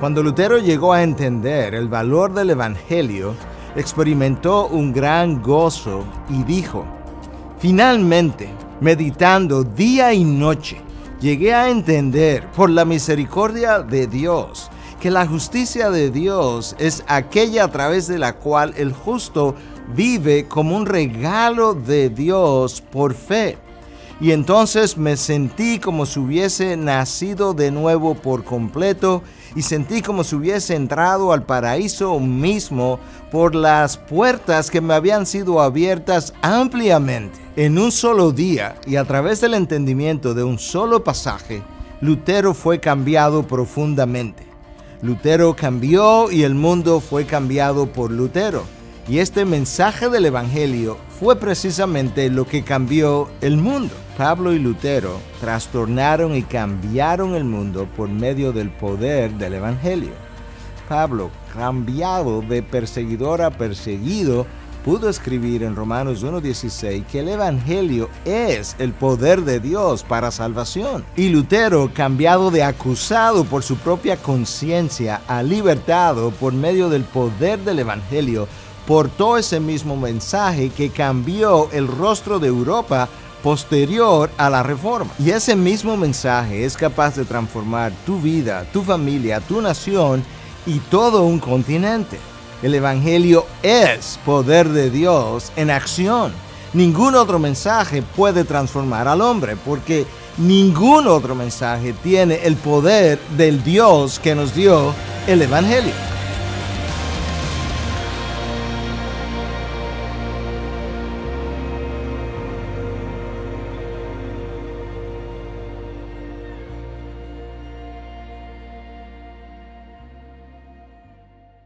Cuando Lutero llegó a entender el valor del Evangelio, experimentó un gran gozo y dijo, finalmente, meditando día y noche, llegué a entender por la misericordia de Dios que la justicia de Dios es aquella a través de la cual el justo vive como un regalo de Dios por fe. Y entonces me sentí como si hubiese nacido de nuevo por completo y sentí como si hubiese entrado al paraíso mismo por las puertas que me habían sido abiertas ampliamente. En un solo día y a través del entendimiento de un solo pasaje, Lutero fue cambiado profundamente. Lutero cambió y el mundo fue cambiado por Lutero. Y este mensaje del Evangelio fue precisamente lo que cambió el mundo. Pablo y Lutero trastornaron y cambiaron el mundo por medio del poder del Evangelio. Pablo, cambiado de perseguidor a perseguido, pudo escribir en Romanos 1.16 que el Evangelio es el poder de Dios para salvación. Y Lutero, cambiado de acusado por su propia conciencia a libertado por medio del poder del Evangelio, portó ese mismo mensaje que cambió el rostro de Europa posterior a la reforma. Y ese mismo mensaje es capaz de transformar tu vida, tu familia, tu nación y todo un continente. El Evangelio es poder de Dios en acción. Ningún otro mensaje puede transformar al hombre porque ningún otro mensaje tiene el poder del Dios que nos dio el Evangelio.